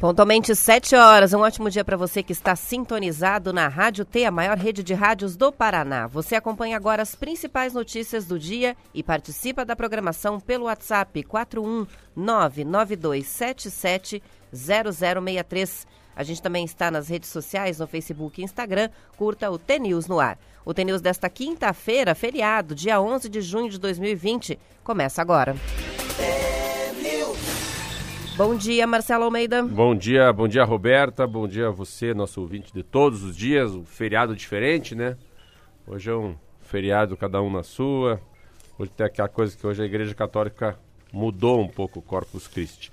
Pontualmente 7 horas, um ótimo dia para você que está sintonizado na Rádio T, a maior rede de rádios do Paraná. Você acompanha agora as principais notícias do dia e participa da programação pelo WhatsApp 41992770063. A gente também está nas redes sociais, no Facebook e Instagram. Curta o T-News no ar. O T-News desta quinta-feira, feriado, dia 11 de junho de 2020, começa agora. Bom dia, Marcelo Almeida. Bom dia, bom dia, Roberta. Bom dia a você, nosso ouvinte de todos os dias. Um feriado diferente, né? Hoje é um feriado, cada um na sua. Hoje tem aquela coisa que hoje a Igreja Católica mudou um pouco o Corpus Christi.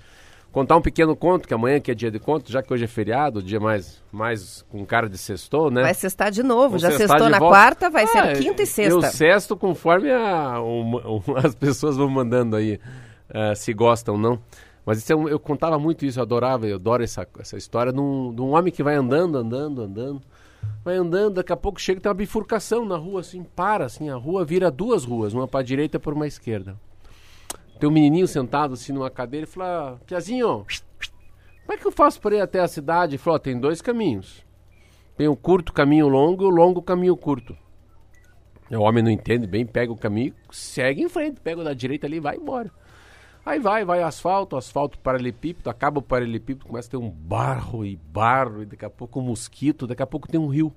Contar um pequeno conto, que amanhã que é dia de conto, já que hoje é feriado, dia mais, mais com cara de sextou, né? Vai sextar de novo. Vou já sextou na volta. quarta, vai ser Ah, quinta e Eu sexta. sexto conforme a- o- o- as pessoas vão mandando aí, eh, se gostam ou não. Mas isso é um- eu contava muito isso, eu adorava, eu adoro essa, essa história de um, de um homem que vai andando, andando, andando. Vai andando, daqui a pouco chega tem uma bifurcação na rua, assim, para, assim, a rua vira duas ruas, uma para a direita e por uma esquerda. Tem um menininho sentado assim numa cadeira e fala, "Ah, Piazinho, como é que eu faço para ir até a cidade? Ele falou, "Ó, tem dois caminhos. Tem o curto caminho longo e o longo caminho curto. O homem não entende bem, pega o caminho, segue em frente, pega o da direita ali e vai embora. Aí vai, vai asfalto, asfalto paralelepípedo, acaba o paralelepípedo, começa a ter um barro e barro, e daqui a pouco um mosquito, daqui a pouco tem um rio.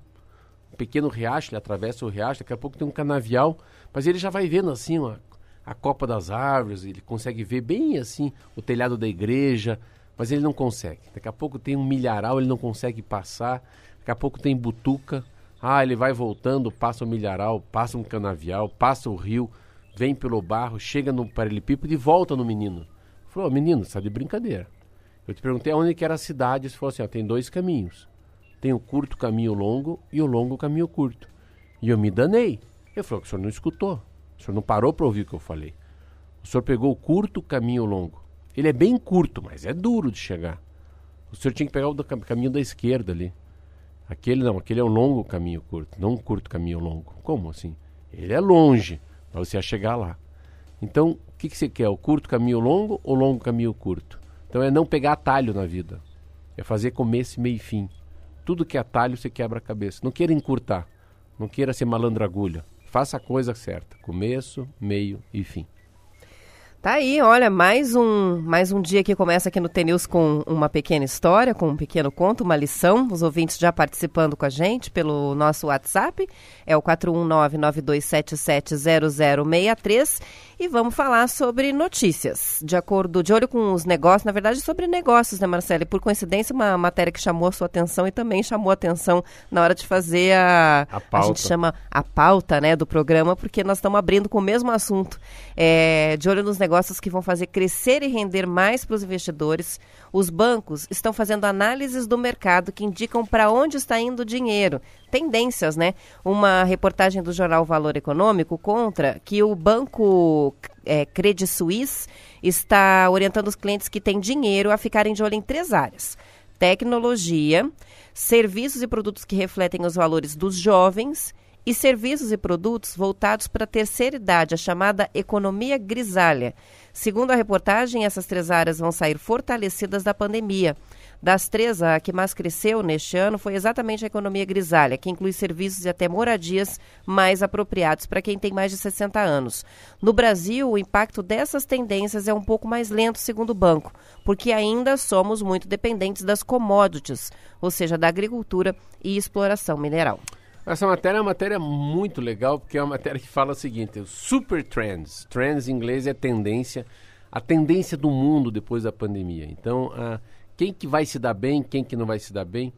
Um pequeno riacho, ele atravessa o riacho, daqui a pouco tem um canavial, mas ele já vai vendo assim ó, a copa das árvores, ele consegue ver bem assim o telhado da igreja, mas ele não consegue. Daqui a pouco tem um milharal, ele não consegue passar, daqui a pouco tem butuca, ah, ele vai voltando, passa o milharal, passa um canavial, passa o rio, vem pelo barro, chega no paralelepípedo e volta no menino. Falou, menino, você tá de brincadeira. Eu te perguntei aonde que era a cidade, você falou assim, ó, tem dois caminhos. Tem o curto caminho longo e o longo caminho curto. E eu me danei. Eu falei, o senhor não escutou. O senhor não parou para ouvir o que eu falei. O senhor pegou o curto caminho longo. Ele é bem curto, mas é duro de chegar. O senhor tinha que pegar o do cam- caminho da esquerda ali. Aquele não, aquele é um longo caminho curto, não um curto caminho longo. Como assim? Ele é longe, mas você chegar lá. Então, o que, que você quer? O curto caminho longo ou longo caminho curto? Então é não pegar atalho na vida. É fazer começo, meio e fim. Tudo que é atalho você quebra a cabeça. Não queira encurtar. Não queira ser malandro agulha. Faça a coisa certa. Começo, meio e fim. Tá aí, olha, mais um, mais um dia que começa aqui no TNews com uma pequena história, com um pequeno conto, uma lição. Os ouvintes já participando com a gente pelo nosso WhatsApp, é o 41992770063 e vamos falar sobre notícias. De acordo, de olho com os negócios, na verdade sobre negócios, né, Marcelo? E por coincidência, uma matéria que chamou a sua atenção e também chamou a atenção na hora de fazer a... A pauta. gente chama a pauta, né, do programa, porque nós estamos abrindo com o mesmo assunto. É, de olho nos negócios que vão fazer crescer e render mais para os investidores, os bancos estão fazendo análises do mercado que indicam para onde está indo o dinheiro. Tendências, né? Uma reportagem do jornal Valor Econômico contra que o banco é, Credit Suisse está orientando os clientes que têm dinheiro a ficarem de olho em três áreas: tecnologia, serviços e produtos que refletem os valores dos jovens e serviços e produtos voltados para a terceira idade, a chamada economia grisalha. Segundo a reportagem, essas três áreas vão sair fortalecidas da pandemia. Das três, a que mais cresceu neste ano foi exatamente a economia grisalha, que inclui serviços e até moradias mais apropriados para quem tem mais de 60 anos. No Brasil, o impacto dessas tendências é um pouco mais lento, segundo o banco, porque ainda somos muito dependentes das commodities, ou seja, da agricultura e exploração mineral. Essa matéria é uma matéria muito legal, porque é uma matéria que fala o seguinte: super trends. Trends em inglês é tendência, a tendência do mundo depois da pandemia. Então, ah, quem que vai se dar bem, quem que não vai se dar bem,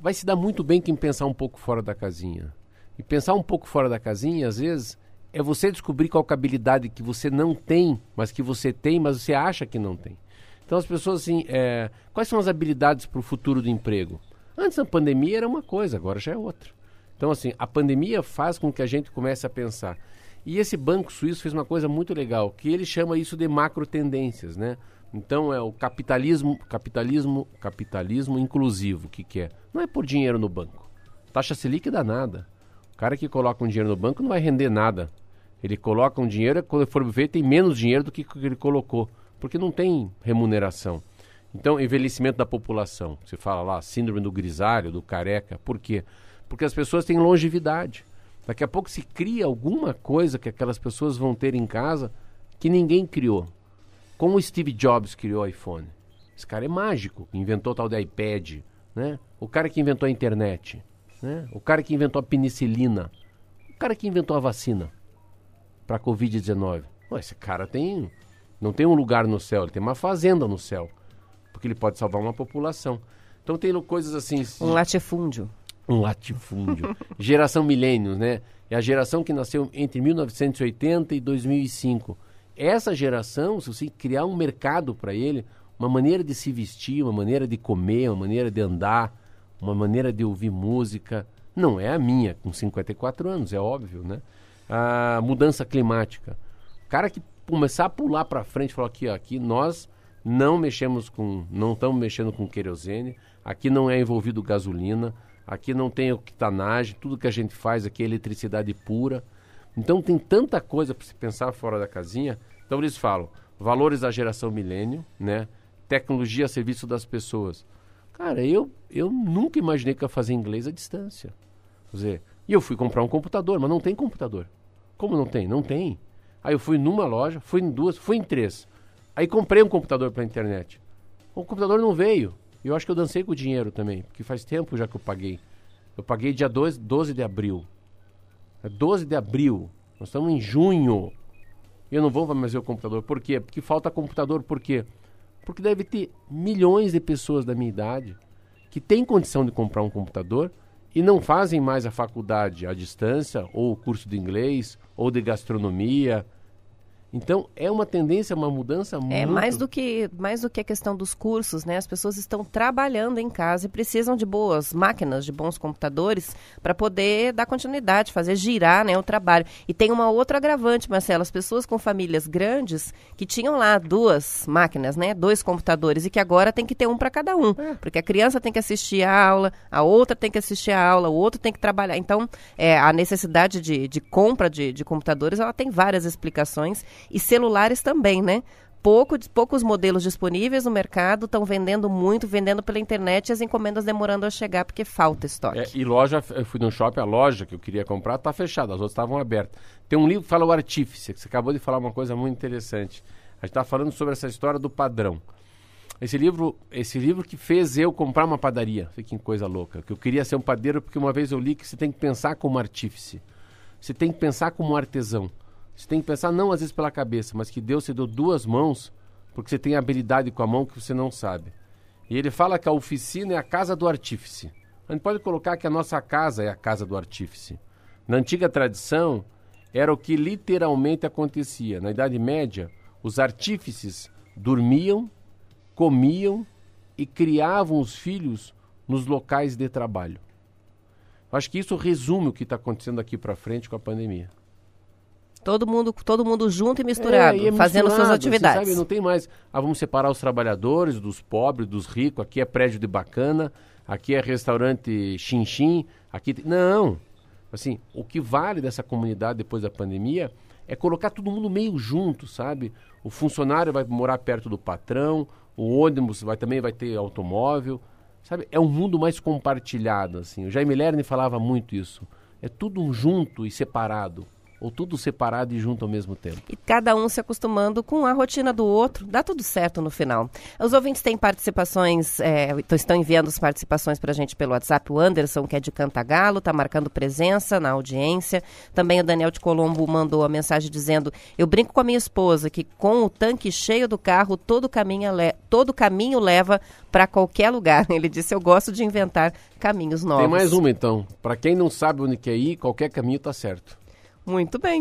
vai se dar muito bem quem pensar um pouco fora da casinha. E pensar um pouco fora da casinha, às vezes, é você descobrir qual é a habilidade que você não tem, mas que você tem, mas você acha que não tem. Então as pessoas assim, é, quais são as habilidades para o futuro do emprego? Antes da pandemia era uma coisa, agora já é outra. Então assim, a pandemia faz com que a gente comece a pensar. E esse banco suíço fez uma coisa muito legal, que ele chama isso de macro tendências, né? Então é o capitalismo, capitalismo, capitalismo inclusivo, o que, que é? Não é por dinheiro no banco. Taxa Selic dá nada. O cara que coloca um dinheiro no banco não vai render nada. Ele coloca um dinheiro, quando for ver, tem menos dinheiro do que ele colocou, porque não tem remuneração. Então, envelhecimento da população. Você fala lá, síndrome do grisalho, do careca. Por quê? Porque as pessoas têm longevidade. Daqui a pouco se cria alguma coisa que aquelas pessoas vão ter em casa que ninguém criou. Como o Steve Jobs criou o iPhone. Esse cara é mágico, inventou o tal de iPad, né? O cara que inventou a internet, né? O cara que inventou a penicilina, o cara que inventou a vacina para a Covid-19. Esse cara tem não tem um lugar no céu, ele tem uma fazenda no céu, porque ele pode salvar uma população. Então tem coisas assim. Um latifúndio. Um latifúndio. geração milênios, né? É a geração que nasceu entre 1980 e 2005 essa geração, se você criar um mercado para ele, uma maneira de se vestir, uma maneira de comer, uma maneira de andar, uma maneira de ouvir música, não é a minha, com 54 anos, é óbvio, né? A mudança climática. O cara que começar a pular para frente, falar aqui, ó, aqui nós não mexemos com, não estamos mexendo com querosene, aqui não é envolvido gasolina, aqui não tem octanagem, tudo que a gente faz aqui é eletricidade pura. Então tem tanta coisa para se pensar fora da casinha. Então eles falam valores da geração milênio, né? Tecnologia a serviço das pessoas. Cara, eu, eu nunca imaginei que ia fazer inglês à distância. Quer dizer, e eu fui comprar um computador, mas não tem computador. Como não tem? Não tem. Aí eu fui numa loja, fui em duas, fui em três. Aí comprei um computador para internet. O computador não veio. Eu acho que eu dancei com o dinheiro também, porque faz tempo já que eu paguei. Eu paguei dia 12, 12 de abril. É 12 de abril. Nós estamos em junho. Eu não vou mais ver o computador. Por quê? Porque falta computador. Por quê? Porque deve ter milhões de pessoas da minha idade que têm condição de comprar um computador e não fazem mais a faculdade à distância, ou o curso de inglês, ou de gastronomia, então é uma tendência, uma mudança é, muito. É mais do que mais do que a questão dos cursos, né? As pessoas estão trabalhando em casa e precisam de boas máquinas, de bons computadores para poder dar continuidade, fazer girar, né, o trabalho. E tem uma outra agravante, Marcelo, as pessoas com famílias grandes que tinham lá duas máquinas, né, dois computadores e que agora tem que ter um para cada um, é. porque a criança tem que assistir a aula, a outra tem que assistir a aula, o outro tem que trabalhar. Então, é, a necessidade de, de compra de, de computadores, ela tem várias explicações e celulares também, né? Pouco, poucos modelos disponíveis no mercado, estão vendendo muito, vendendo pela internet e as encomendas demorando a chegar porque falta estoque. É, e loja, eu fui no shopping, a loja que eu queria comprar está fechada, as outras estavam abertas. Tem um livro que fala o artífice, que você acabou de falar uma coisa muito interessante. A gente está falando sobre essa história do padrão. Esse livro, esse livro que fez eu comprar uma padaria, que coisa louca. Que eu queria ser um padeiro porque uma vez eu li que você tem que pensar como artífice. Você tem que pensar como artesão. Você tem que pensar não às vezes pela cabeça, mas que Deus te deu duas mãos, porque você tem habilidade com a mão que você não sabe. E ele fala que a oficina é a casa do artífice. A gente pode colocar que a nossa casa é a casa do artífice. Na antiga tradição, era o que literalmente acontecia. Na Idade Média, os artífices dormiam, comiam e criavam os filhos nos locais de trabalho. Acho que isso resume o que está acontecendo aqui para frente com a pandemia. Todo mundo, todo mundo junto e misturado, é, e é fazendo misturado, suas atividades. Sabe, não tem mais, ah, vamos separar os trabalhadores dos pobres, dos ricos, aqui é prédio de bacana, aqui é restaurante chinchim, aqui tem... não. Assim, o que vale dessa comunidade depois da pandemia é colocar todo mundo meio junto, sabe? O funcionário vai morar perto do patrão, o ônibus vai também vai ter automóvel, sabe? É um mundo mais compartilhado, assim. O Jaime Lerner falava muito isso. É tudo junto e separado ou tudo separado e junto ao mesmo tempo? E cada um se acostumando com a rotina do outro, dá tudo certo no final. Os ouvintes têm participações, é, estão enviando as participações para a gente pelo WhatsApp. O Anderson, que é de Cantagalo, está marcando presença na audiência. Também o Daniel de Colombo mandou a mensagem dizendo: Eu brinco com a minha esposa que com o tanque cheio do carro, todo caminho, le todo caminho leva para qualquer lugar. Ele disse: Eu gosto de inventar caminhos novos. Tem mais uma então. Para quem não sabe onde quer ir, qualquer caminho está certo. Muito bem.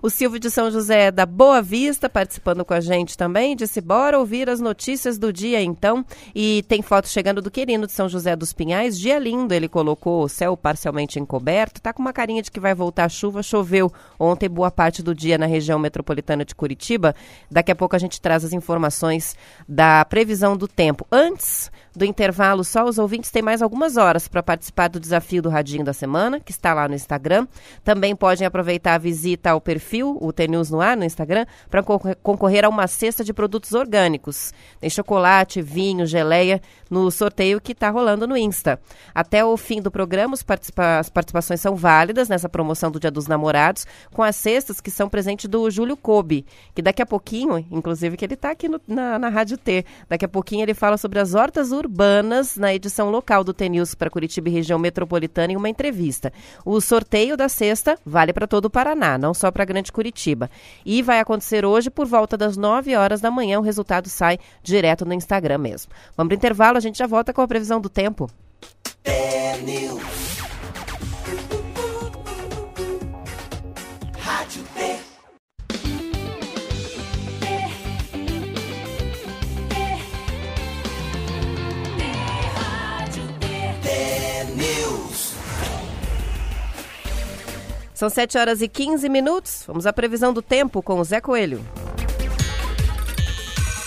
O Silvio de São José da Boa Vista participando com a gente também. Disse: bora ouvir as notícias do dia então. E tem foto chegando do Querino de São José dos Pinhais. Dia lindo, ele colocou o céu parcialmente encoberto. Tá com uma carinha de que vai voltar a chuva. Choveu ontem boa parte do dia na região metropolitana de Curitiba. Daqui a pouco a gente traz as informações da previsão do tempo. Antes do intervalo, só os ouvintes têm mais algumas horas para participar do desafio do Radinho da Semana, que está lá no Instagram. Também podem aproveitar a visita ao perfil, o TNews no ar, no Instagram, para concorrer a uma cesta de produtos orgânicos. Tem chocolate, vinho, geleia no sorteio que está rolando no Insta. Até o fim do programa, as participações são válidas nessa promoção do Dia dos Namorados, com as cestas que são presente do Júlio Kobe, que daqui a pouquinho, inclusive que ele está aqui no, na, na Rádio T, daqui a pouquinho ele fala sobre as hortas urbanas na edição local do TNews para Curitiba e região metropolitana em uma entrevista. O sorteio da sexta vale para todo o Paraná, não só para Grande Curitiba. E vai acontecer hoje por volta das 9 horas da manhã. O resultado sai direto no Instagram mesmo. Vamos para intervalo, a gente já volta com a previsão do tempo. São 7 horas e 15 minutos. Vamos à previsão do tempo com o Zé Coelho.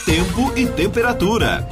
Tempo e temperatura.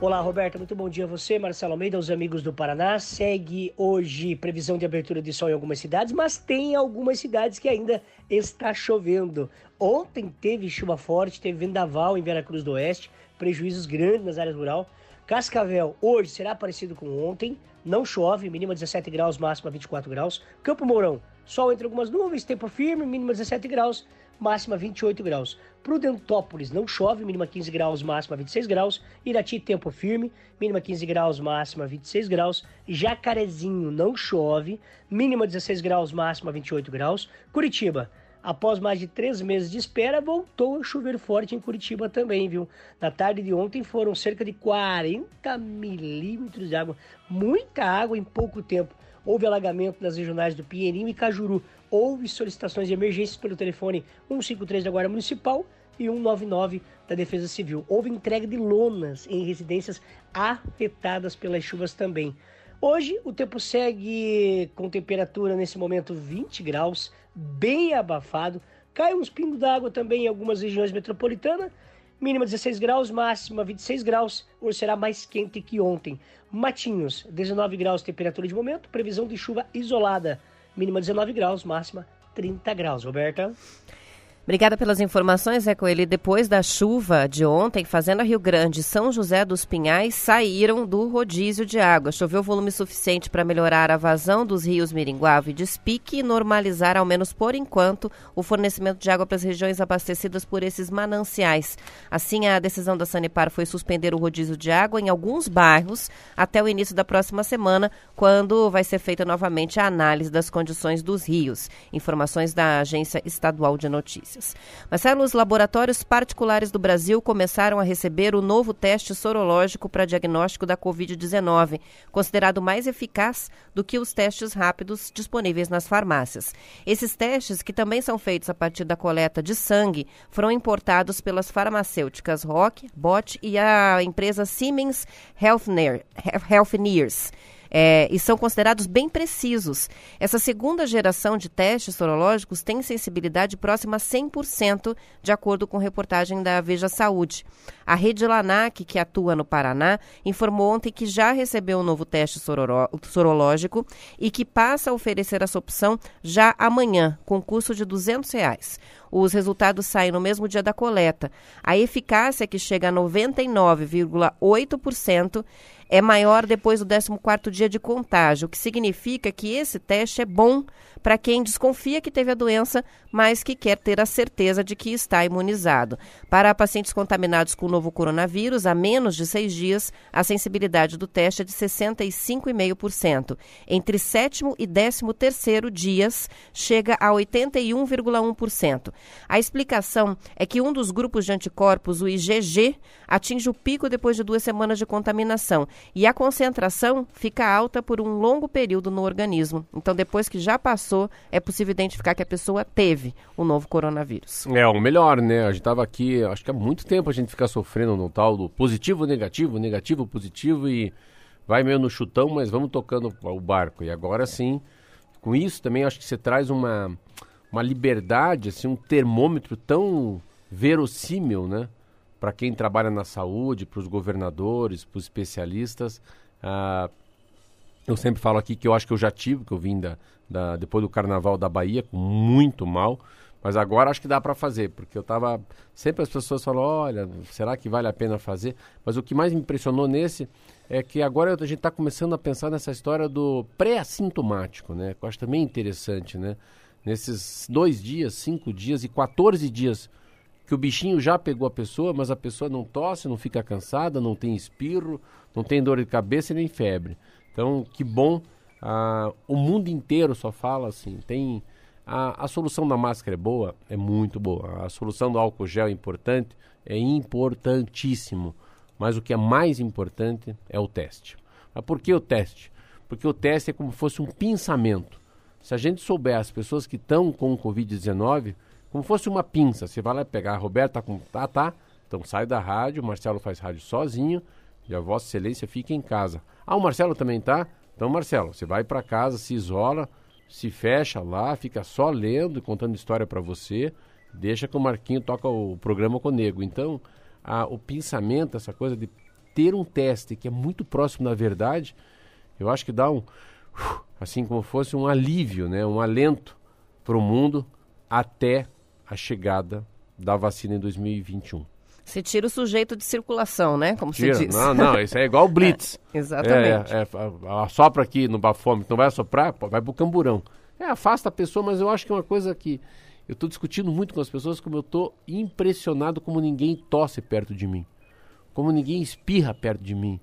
Olá, Roberta. Muito bom dia a você, Marcelo Almeida, aos amigos do Paraná. Segue hoje previsão de abertura de sol em algumas cidades, mas tem algumas cidades que ainda está chovendo. Ontem teve chuva forte, teve vendaval em Veracruz do Oeste, prejuízos grandes nas áreas rurais. Cascavel hoje será parecido com ontem, não chove, mínima 17 graus, máxima 24 graus. Campo Mourão, sol entre algumas nuvens, tempo firme, mínima 17 graus, máxima 28 graus. Prudentópolis, não chove, mínima 15 graus, máxima 26 graus. Irati, tempo firme, mínima 15 graus, máxima 26 graus. Jacarezinho, não chove, mínima 16 graus, máxima 28 graus. Curitiba, Após mais de três meses de espera, voltou a chover forte em Curitiba também, viu? Na tarde de ontem foram cerca de 40 milímetros de água, muita água em pouco tempo. Houve alagamento nas regionais do Pinheirinho e Cajuru. Houve solicitações de emergência pelo telefone 153 da Guarda Municipal e 199 da Defesa Civil. Houve entrega de lonas em residências afetadas pelas chuvas também. Hoje o tempo segue com temperatura nesse momento 20 graus, bem abafado. Cai uns pingos d'água também em algumas regiões metropolitanas. Mínima 16 graus, máxima 26 graus. Hoje será mais quente que ontem. Matinhos, 19 graus temperatura de momento. Previsão de chuva isolada. Mínima 19 graus, máxima 30 graus. Roberta? Obrigada pelas informações, Eco. Ele, depois da chuva de ontem, Fazenda Rio Grande e São José dos Pinhais saíram do rodízio de água. Choveu volume suficiente para melhorar a vazão dos rios Miringuava e Despique e normalizar, ao menos por enquanto, o fornecimento de água para as regiões abastecidas por esses mananciais. Assim, a decisão da Sanepar foi suspender o rodízio de água em alguns bairros até o início da próxima semana, quando vai ser feita novamente a análise das condições dos rios. Informações da Agência Estadual de Notícias. Marcelo, os laboratórios particulares do Brasil começaram a receber o novo teste sorológico para diagnóstico da Covid-19, considerado mais eficaz do que os testes rápidos disponíveis nas farmácias. Esses testes, que também são feitos a partir da coleta de sangue, foram importados pelas farmacêuticas Rock, Bot e a empresa Siemens Healthineers é, e são considerados bem precisos. Essa segunda geração de testes sorológicos tem sensibilidade próxima a 100%, de acordo com reportagem da Veja Saúde. A rede Lanac, que atua no Paraná, informou ontem que já recebeu um novo teste sorológico e que passa a oferecer essa opção já amanhã, com custo de 200 reais. Os resultados saem no mesmo dia da coleta. A eficácia, que chega a 99,8%, é maior depois do 14º dia de contágio, o que significa que esse teste é bom para quem desconfia que teve a doença, mas que quer ter a certeza de que está imunizado. Para pacientes contaminados com o novo coronavírus, há menos de seis dias, a sensibilidade do teste é de 65,5%. Entre sétimo e décimo terceiro dias, chega a 81,1%. A explicação é que um dos grupos de anticorpos, o IgG, atinge o pico depois de duas semanas de contaminação e a concentração fica alta por um longo período no organismo. Então, depois que já passou, é possível identificar que a pessoa teve o novo coronavírus. É, o melhor, né? A gente estava aqui, acho que há muito tempo a gente fica sofrendo no tal do positivo, negativo, negativo, positivo e vai meio no chutão, mas vamos tocando o barco. E agora sim, com isso também acho que você traz uma, uma liberdade, assim, um termômetro tão verossímil, né? Para quem trabalha na saúde, para os governadores, para os especialistas. Ah, eu sempre falo aqui que eu acho que eu já tive, que eu vim da, da, depois do Carnaval da Bahia, muito mal. Mas agora acho que dá para fazer, porque eu tava. Sempre as pessoas falam: olha, será que vale a pena fazer? Mas o que mais me impressionou nesse é que agora a gente está começando a pensar nessa história do pré-assintomático, né? Que eu acho também interessante, né? Nesses dois dias, cinco dias e 14 dias que o bichinho já pegou a pessoa, mas a pessoa não tosse, não fica cansada, não tem espirro, não tem dor de cabeça nem febre. Então, que bom. Ah, o mundo inteiro só fala assim. Tem a, a solução da máscara é boa, é muito boa. A solução do álcool gel é importante, é importantíssimo. Mas o que é mais importante é o teste. Mas por que o teste? Porque o teste é como se fosse um pensamento. Se a gente souber as pessoas que estão com o Covid-19, como fosse uma pinça, você vai lá pegar, a Roberta com. Tá, tá. Então sai da rádio, o Marcelo faz rádio sozinho e a Vossa Excelência fica em casa. Ah, o Marcelo também tá? Então, Marcelo, você vai para casa, se isola, se fecha lá, fica só lendo e contando história para você, deixa que o Marquinho toca o programa com o Nego. Então, a, o pensamento, essa coisa de ter um teste que é muito próximo da verdade, eu acho que dá um, assim como fosse um alívio, né, um alento para o mundo até a chegada da vacina em 2021. Você tira o sujeito de circulação, né? Como tira. se diz. Não, não, isso é igual o Blitz. É, exatamente. É, é, assopra aqui no bafômetro, não vai assoprar, vai pro camburão. É, afasta a pessoa, mas eu acho que é uma coisa que eu estou discutindo muito com as pessoas, como eu estou impressionado como ninguém tosse perto de mim. Como ninguém espirra perto de mim.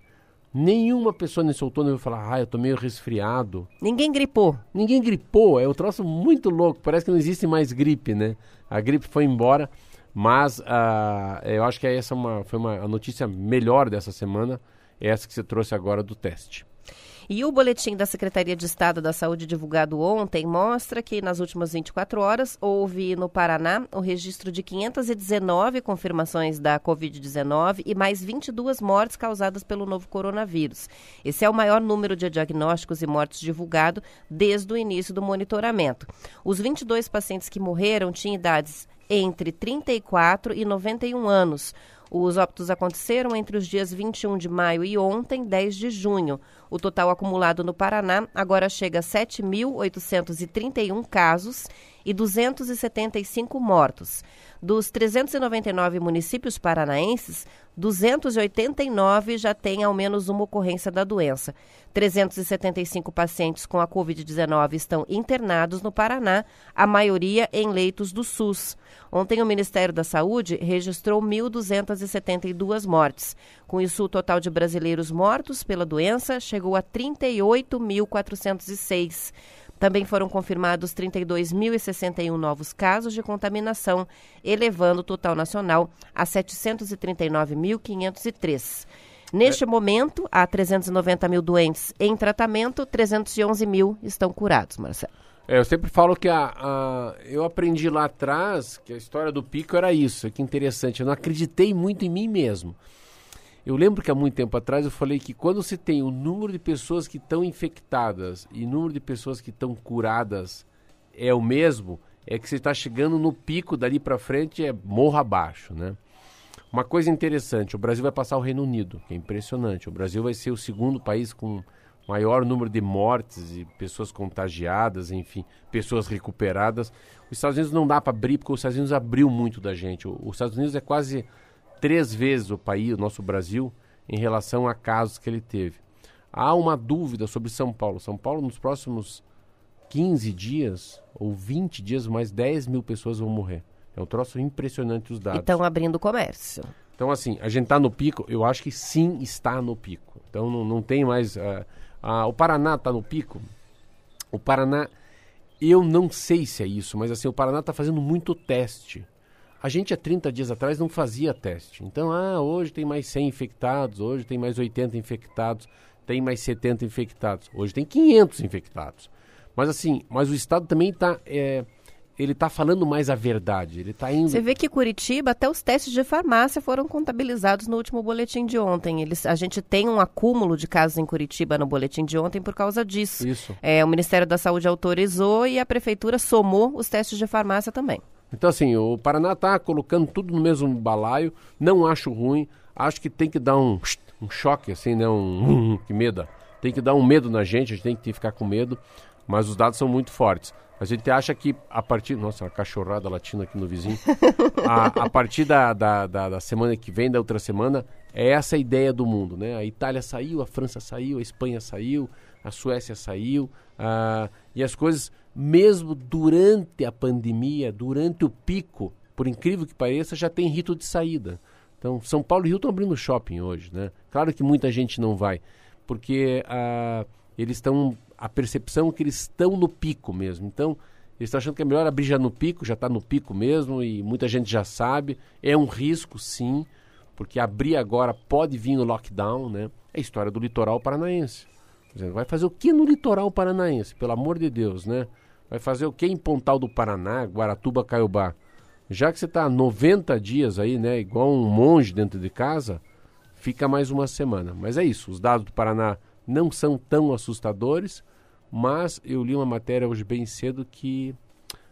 Nenhuma pessoa nesse outono vai falar, ah, eu tô meio resfriado. Ninguém gripou. Ninguém gripou, é um troço muito louco. Parece que não existe mais gripe, né? A gripe foi embora. Mas uh, eu acho que essa é uma, foi uma, a notícia melhor dessa semana, essa que você trouxe agora do teste. E o boletim da Secretaria de Estado da Saúde divulgado ontem mostra que nas últimas 24 horas houve no Paraná o registro de 519 confirmações da Covid-19 e mais 22 mortes causadas pelo novo coronavírus. Esse é o maior número de diagnósticos e mortes divulgado desde o início do monitoramento. Os 22 pacientes que morreram tinham idades entre 34 e 91 anos. Os óbitos aconteceram entre os dias 21 de maio e ontem, 10 de junho. O total acumulado no Paraná agora chega a 7.831 casos e 275 mortos. Dos 399 municípios paranaenses, 289 já têm ao menos uma ocorrência da doença. 375 pacientes com a Covid-19 estão internados no Paraná, a maioria em leitos do SUS. Ontem, o Ministério da Saúde registrou 1.272 mortes. Com isso, o total de brasileiros mortos pela doença chegou a 38.406. Também foram confirmados 32.061 novos casos de contaminação, elevando o total nacional a 739.503. Neste é. momento, há 390 mil doentes em tratamento, 311 mil estão curados, Marcelo. É, eu sempre falo que a, a, eu aprendi lá atrás que a história do pico era isso, que interessante. Eu não acreditei muito em mim mesmo. Eu lembro que há muito tempo atrás eu falei que quando se tem o número de pessoas que estão infectadas e o número de pessoas que estão curadas é o mesmo, é que você está chegando no pico dali para frente é morro abaixo, né? Uma coisa interessante, o Brasil vai passar o Reino Unido, que é impressionante. O Brasil vai ser o segundo país com maior número de mortes e pessoas contagiadas, enfim, pessoas recuperadas. Os Estados Unidos não dá para abrir porque os Estados Unidos abriu muito da gente. Os Estados Unidos é quase três vezes o país, o nosso Brasil, em relação a casos que ele teve. Há uma dúvida sobre São Paulo. São Paulo, nos próximos 15 dias ou 20 dias, mais 10 mil pessoas vão morrer. É um troço impressionante os dados. Estão abrindo comércio. Então, assim, a gente está no pico? Eu acho que sim está no pico. Então, não, não tem mais... Uh, uh, o Paraná está no pico? O Paraná, eu não sei se é isso, mas assim, o Paraná está fazendo muito teste. A gente há 30 dias atrás não fazia teste. Então, ah, hoje tem mais 100 infectados, hoje tem mais 80 infectados, tem mais 70 infectados. Hoje tem 500 infectados. Mas assim, mas o Estado também está... É, ele está falando mais a verdade. Ele está indo. Você vê que Curitiba, até os testes de farmácia foram contabilizados no último boletim de ontem. Eles, a gente tem um acúmulo de casos em Curitiba no boletim de ontem por causa disso. Isso. É, o Ministério da Saúde autorizou e a prefeitura somou os testes de farmácia também. Então, assim, o Paraná está colocando tudo no mesmo balaio. Não acho ruim. Acho que tem que dar um, um choque, assim, né? Um, que medo. Tem que dar um medo na gente, a gente tem que ficar com medo. Mas os dados são muito fortes. A gente acha que a partir. Nossa, a cachorrada latina aqui no vizinho. a, a partir da, da, da, da, semana que vem, da outra semana, é essa a ideia do mundo, né? A Itália saiu, a França saiu, a Espanha saiu, a Suécia saiu. E as coisas, mesmo durante a pandemia, durante o pico, por incrível que pareça, já tem rito de saída. Então, São Paulo e Rio estão abrindo shopping hoje, né? Claro que muita gente não vai, porque eles estão a percepção que eles estão no pico mesmo. Então, eles estão achando que é melhor abrir já no pico, já está no pico mesmo, e muita gente já sabe. É um risco, sim, porque abrir agora pode vir no lockdown, né? É a história do litoral paranaense. Dizendo, vai fazer o que no litoral paranaense? Pelo amor de Deus, né? Vai fazer o que em Pontal do Paraná, Guaratuba, Caiobá? Já que você está 90 dias aí, né? Igual um monge dentro de casa, fica mais uma semana. Mas é isso, os dados do Paraná não são tão assustadores mas eu li uma matéria hoje bem cedo que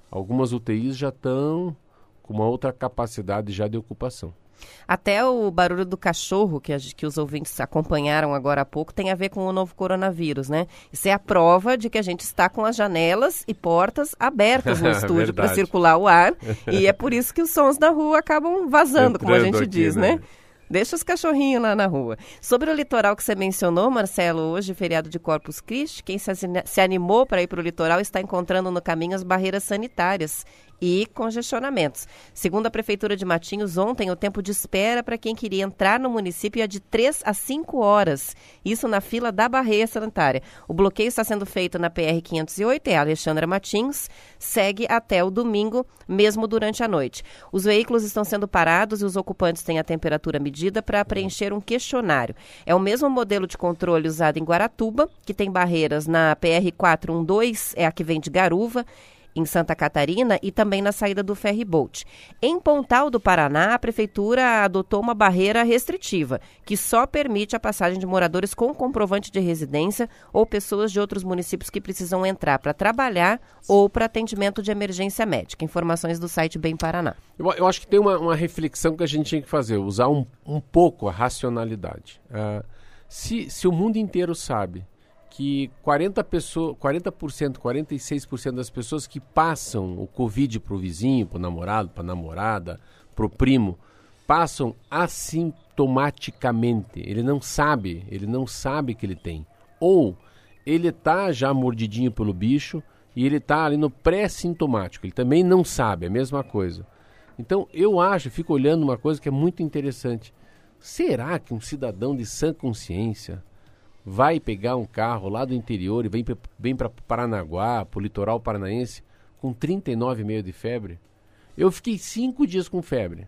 algumas UTIs já estão com uma outra capacidade já de ocupação. Até o barulho do cachorro que, a, que os ouvintes acompanharam agora há pouco tem a ver com o novo coronavírus, né? Isso é a prova de que a gente está com as janelas e portas abertas no estúdio para circular o ar. e é por isso que os sons da rua acabam vazando, Entrando como a gente aqui, diz, né? né? Deixa os cachorrinhos lá na rua. Sobre o litoral que você mencionou, Marcelo, hoje, feriado de Corpus Christi, quem se animou para ir para o litoral está encontrando no caminho as barreiras sanitárias e congestionamentos. Segundo a Prefeitura de Matinhos, ontem o tempo de espera para quem queria entrar no município é de 3 a 5 horas. Isso na fila da barreira sanitária. O bloqueio está sendo feito na PR 508, é Alexandra Matinhos, segue até o domingo, mesmo durante a noite. Os veículos estão sendo parados e os ocupantes têm a temperatura medida para preencher um questionário. É o mesmo modelo de controle usado em Guaratuba, que tem barreiras na PR 412, é a que vem de Garuva, em Santa Catarina e também na saída do ferryboat. Em Pontal do Paraná, a prefeitura adotou uma barreira restritiva, que só permite a passagem de moradores com comprovante de residência ou pessoas de outros municípios que precisam entrar para trabalhar ou para atendimento de emergência médica. Informações do site Bem Paraná. Eu, eu acho que tem uma, uma, reflexão que a gente tem que fazer, usar um, um pouco a racionalidade. Uh, se, se o mundo inteiro sabe que 40%, pessoa, 40% 46% das pessoas que passam o Covid para o vizinho, para o namorado, para a namorada, para o primo, passam assintomaticamente. Ele não sabe, ele não sabe que ele tem. Ou ele está já mordidinho pelo bicho e ele está ali no pré-sintomático. Ele também não sabe, é a mesma coisa. Então eu acho, fico olhando uma coisa que é muito interessante. Será que um cidadão de sã consciência vai pegar um carro lá do interior e vem, vem para Paranaguá, para o litoral paranaense, com 39,5 de febre. Eu fiquei cinco dias com febre.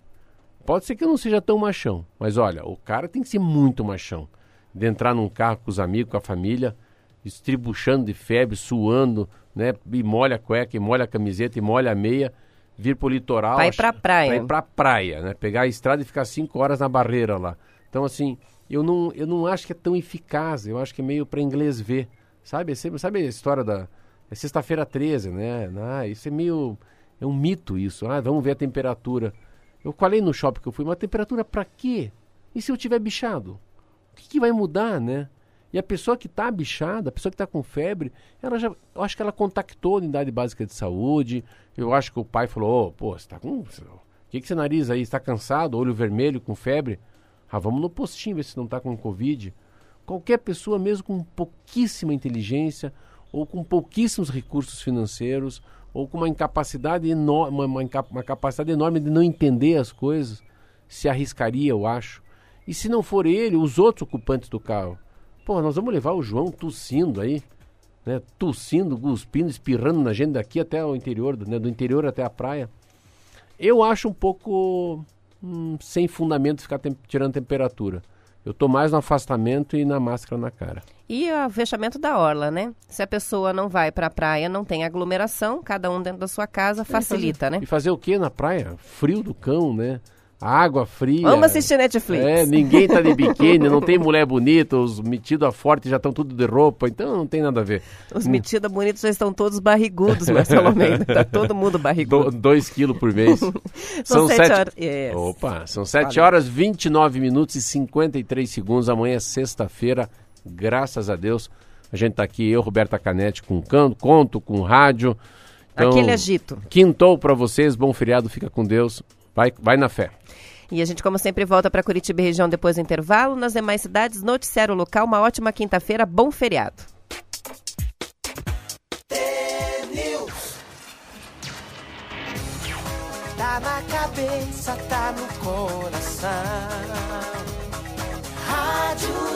Pode ser que eu não seja tão machão, mas olha, o cara tem que ser muito machão. De entrar num carro com os amigos, com a família, estribuchando de febre, suando, né? E molha a cueca, e molha a camiseta, e molha a meia, vir pro litoral. Vai pra praia. Vai pra praia, né? Pegar a estrada e ficar cinco horas na barreira lá. Então, assim, eu não, eu não acho que é tão eficaz. Eu acho que é meio para inglês ver. Sabe? Sabe a história da. É sexta-feira 13, né? Ah, isso é meio. É um mito isso. Ah, vamos ver a temperatura. Eu falei no shopping que eu fui, mas temperatura para quê? E se eu tiver bichado? O que, que vai mudar, né? E a pessoa que está bichada, a pessoa que está com febre, ela já, eu acho que ela contactou a unidade básica de saúde. Eu acho que o pai falou: oh, pô, você está com. O que, que você nariz aí? Está cansado? Olho vermelho, com febre? Ah, vamos no postinho ver se não está com Covid. Qualquer pessoa, mesmo com pouquíssima inteligência, ou com pouquíssimos recursos financeiros, ou com uma incapacidade enorme, uma, uma, uma capacidade enorme de não entender as coisas, se arriscaria, eu acho. E se não for ele, os outros ocupantes do carro. Pô, nós vamos levar o João tossindo aí, né? Tossindo, cuspindo, espirrando na gente daqui até o interior, né? do interior até a praia. Eu acho um pouco hum, sem fundamento ficar tem tirando temperatura. Eu estou mais no afastamento e na máscara na cara. E o fechamento da orla, né? Se a pessoa não vai para a praia, não tem aglomeração, cada um dentro da sua casa facilita, e fazer, né? E fazer o que na praia? Frio do cão, né? Água fria. Vamos assistir Netflix. É, ninguém tá de biquíni, não tem mulher bonita, os metidos a forte já estão tudo de roupa, então não tem nada a ver. Os metidos bonitos já estão todos barrigudos, Marcelo Almeida. Tá todo mundo barrigudo. Do, dois quilos por mês. são, são sete, sete horas. Yes. Opa, são sete Valeu. horas, 29 minutos e 53 segundos. Amanhã é sexta-feira, graças a Deus. A gente tá aqui, eu, Roberta Canete, com canto, conto, com rádio. Então, Aquele agito. Quintou para vocês, bom feriado, fica com Deus. Vai, vai na fé. E a gente, como sempre, volta para Curitiba e região depois do intervalo. Nas demais cidades, noticiário local. Uma ótima quinta-feira, bom feriado. Tá na cabeça, tá no coração. Rádio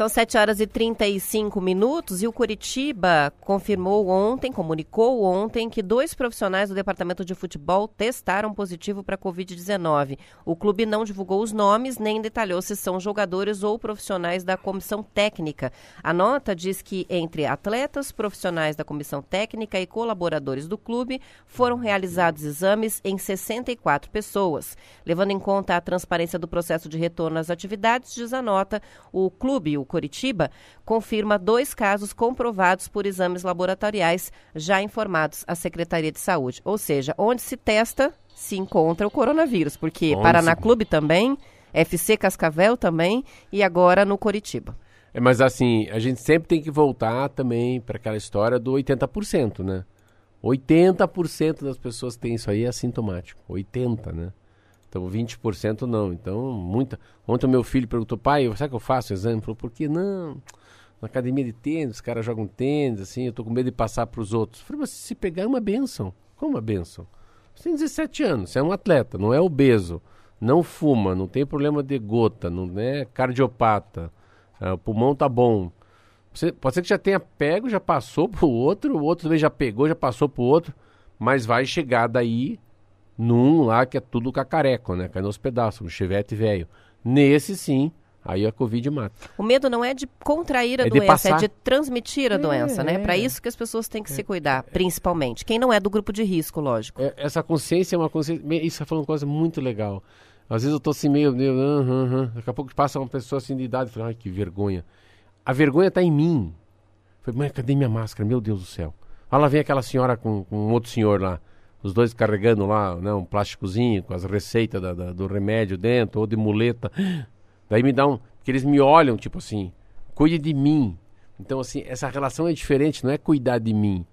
São 7 horas e 35 minutos e o Curitiba confirmou ontem, comunicou ontem, que dois profissionais do departamento de futebol testaram positivo para a Covid-19. O clube não divulgou os nomes nem detalhou se são jogadores ou profissionais da comissão técnica. A nota diz que entre atletas, profissionais da comissão técnica e colaboradores do clube foram realizados exames em 64 pessoas. Levando em conta a transparência do processo de retorno às atividades, diz a nota, o clube, o Curitiba, confirma dois casos comprovados por exames laboratoriais já informados à Secretaria de Saúde. Ou seja, onde se testa, se encontra o coronavírus, porque onde Paraná. Clube também, FC Cascavel também e agora no Curitiba. É, mas assim, a gente sempre tem que voltar também para aquela história do 80%, né? 80% das pessoas têm isso aí assintomático. 80%, né? Então 20% não. Então, muita. Ontem o meu filho perguntou, pai, sabe que eu faço o exame? Ele falou, por que não? Na academia de tênis, os caras jogam tênis, assim, eu tô com medo de passar para os outros. Eu falei, mas se pegar é uma benção. Como uma benção? Você tem 17 anos, você é um atleta, não é obeso, não fuma, não tem problema de gota, não é cardiopata, o pulmão tá bom. Você, pode ser que já tenha pego, já passou pro outro, o outro também já pegou, já passou pro outro, mas vai chegar daí num lá que é tudo cacareco, né? Cai nos pedaços, um chevette velho. Nesse sim, aí a Covid mata. O medo não é de contrair a é doença, é de transmitir a é, doença, né? É. Para isso que as pessoas têm que é. se cuidar, principalmente. Quem não é do grupo de risco, lógico. É, essa consciência é uma consciência. Isso está falando uma coisa muito legal. Às vezes eu tô assim meio, meio uh, uh, uh. daqui a pouco passa uma pessoa assim de idade e fala, ai que vergonha. A vergonha está em mim. falei, mãe, cadê minha máscara? Meu Deus do céu. Olha lá vem aquela senhora com, com um outro senhor lá os dois carregando lá né, um plásticozinho com as receitas da, da, do remédio dentro, ou de muleta. Daí me dá um. que eles me olham, tipo assim, cuide de mim. Então, assim, essa relação é diferente, não é cuidar de mim.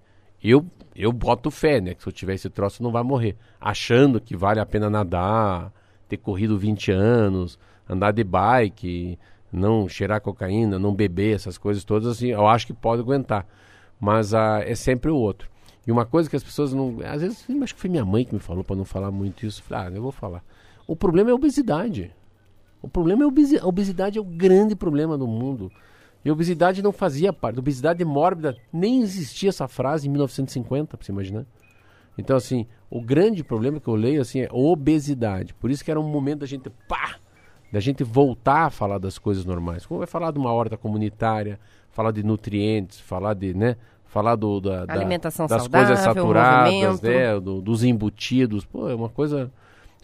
Eu, eu boto fé, né? Que se eu tiver esse troço não vai morrer. Achando que vale a pena nadar, ter corrido 20 anos, andar de bike, não cheirar cocaína, não beber, essas coisas todas, assim, eu acho que pode aguentar. Mas ah, é sempre o outro. E uma coisa que as pessoas não. Às vezes, acho que foi minha mãe que me falou para não falar muito isso. Falei, ah, eu vou falar. O problema é a obesidade. O problema é a obesidade. A obesidade é o grande problema do mundo. E a obesidade não fazia parte. Obesidade mórbida, nem existia essa frase em 1950, para você imaginar. Então, assim, o grande problema que eu leio assim, é obesidade. Por isso que era um momento da gente, pá, da gente voltar a falar das coisas normais. Como vai falar de uma horta comunitária, falar de nutrientes, falar de, né, falar do, da, da alimentação das saudável, coisas saturadas, né, do, dos embutidos. Pô, é uma coisa.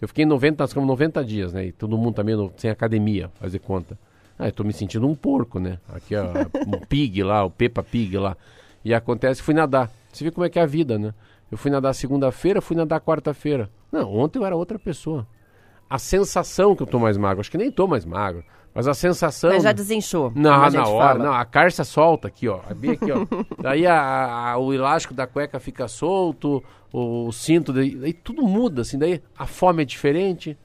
Eu fiquei 90, nós ficamos 90 dias, né? E todo mundo também no, sem academia, fazer conta. Ah, eu tô me sentindo um porco, né? Aqui, ó, um pig lá, o Peppa Pig lá. E acontece, fui nadar. Você vê como é que é a vida, né? Eu fui nadar segunda-feira, fui nadar quarta-feira. Não, ontem eu era outra pessoa. A sensação que eu tô mais magro, acho que nem tô mais magro. Mas a sensação. Mas já desinchou. Não, na hora. Fala. Não, a carça solta aqui, ó. Bem aqui, ó. daí a, a, o elástico da cueca fica solto, o, o cinto, daí, daí, tudo muda, assim. Daí a fome é diferente.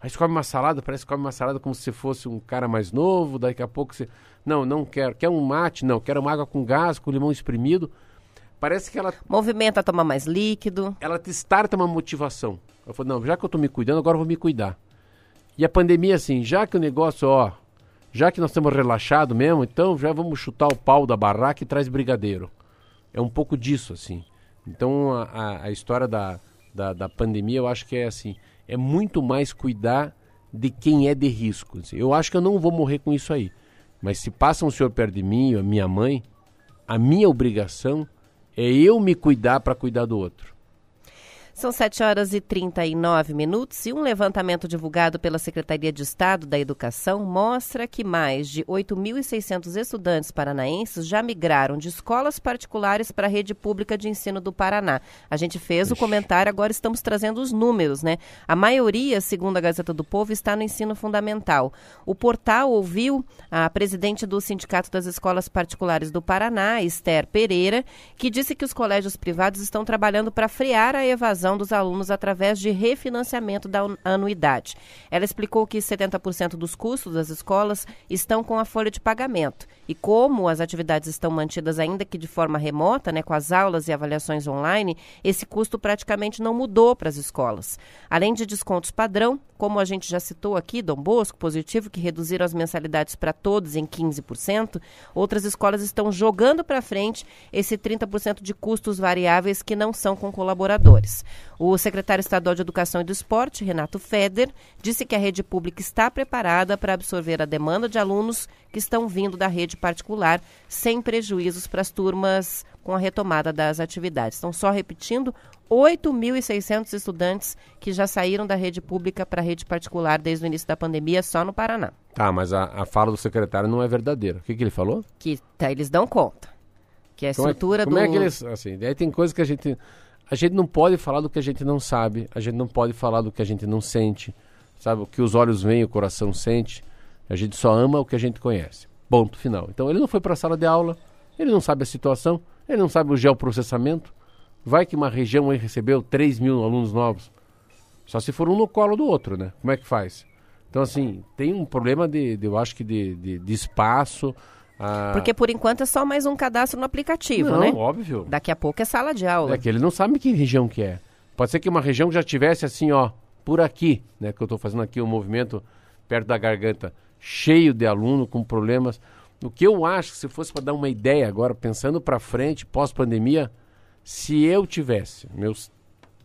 Aí você come uma salada, parece que come uma salada como se fosse um cara mais novo. Daqui a pouco você. Não, não quero. Quer um mate? Não, quero uma água com gás, com limão espremido. parece que ela, Movimenta a tomar mais líquido. ela te starta uma motivação. Eu falo, não, já que eu tô me cuidando, agora eu vou me cuidar. E a pandemia, assim, já que o negócio, ó, já que nós estamos relaxados mesmo, então já vamos chutar o pau da barraca e traz brigadeiro. É um pouco disso, assim. Então a, a, a história da, da, da pandemia, eu acho que é assim, é muito mais cuidar de quem é de risco. assim. Eu acho que eu não vou morrer com isso aí. Mas se passa um senhor perto de mim, a minha mãe, a minha obrigação é eu me cuidar para cuidar do outro. São 7 horas e 39 minutos e um levantamento divulgado pela Secretaria de Estado da Educação mostra que mais de 8.600 estudantes paranaenses já migraram de escolas particulares para a rede pública de ensino do Paraná. A gente fez o comentário, agora estamos trazendo os números, né? A maioria, segundo a Gazeta do Povo, está no ensino fundamental. O portal ouviu a presidente do Sindicato das Escolas Particulares do Paraná, Esther Pereira, que disse que os colégios privados estão trabalhando para frear a evasão dos alunos através de refinanciamento da anuidade. Ela explicou que 70% dos custos das escolas estão com a folha de pagamento. E como as atividades estão mantidas ainda que de forma remota, né, com as aulas e avaliações online, esse custo praticamente não mudou para as escolas. Além de descontos padrão, como a gente já citou aqui, Dom Bosco, positivo, que reduziram as mensalidades para todos em 15%, outras escolas estão jogando para frente esse 30% de custos variáveis que não são com colaboradores. O secretário estadual de Educação e do Esporte, Renato Feder, disse que a rede pública está preparada para absorver a demanda de alunos que estão vindo da rede particular, sem prejuízos para as turmas com a retomada das atividades. Então, só repetindo, 8.600 estudantes que já saíram da rede pública para a rede particular desde o início da pandemia, só no Paraná. Tá, mas a, a fala do secretário não é verdadeira. O que, que ele falou? Que tá, eles dão conta. Que a Como é- estrutura como do. é que eles. Assim, aí tem coisa que a gente. A gente não pode falar do que a gente não sabe. A gente não pode falar do que a gente não sente. Sabe? O que os olhos veem, o coração sente. A gente só ama o que a gente conhece. Ponto final. Então ele não foi para a sala de aula. Ele não sabe a situação. Ele não sabe o geoprocessamento. Vai que uma região aí recebeu 3 mil alunos novos. Só se for um no colo do outro, né? Como é que faz? Então, assim, tem um problema de, de- eu acho que de, de, de espaço. Ah, Porque por enquanto é só mais um cadastro no aplicativo, não, né? óbvio. Daqui a pouco é sala de aula. É que ele não sabe que região que é. Pode ser que uma região já tivesse assim, ó, por aqui, né? Que eu estou fazendo aqui um movimento perto da garganta, cheio de aluno com problemas. O que eu acho, se fosse para dar uma ideia agora, pensando para frente, pós-pandemia, se eu tivesse meus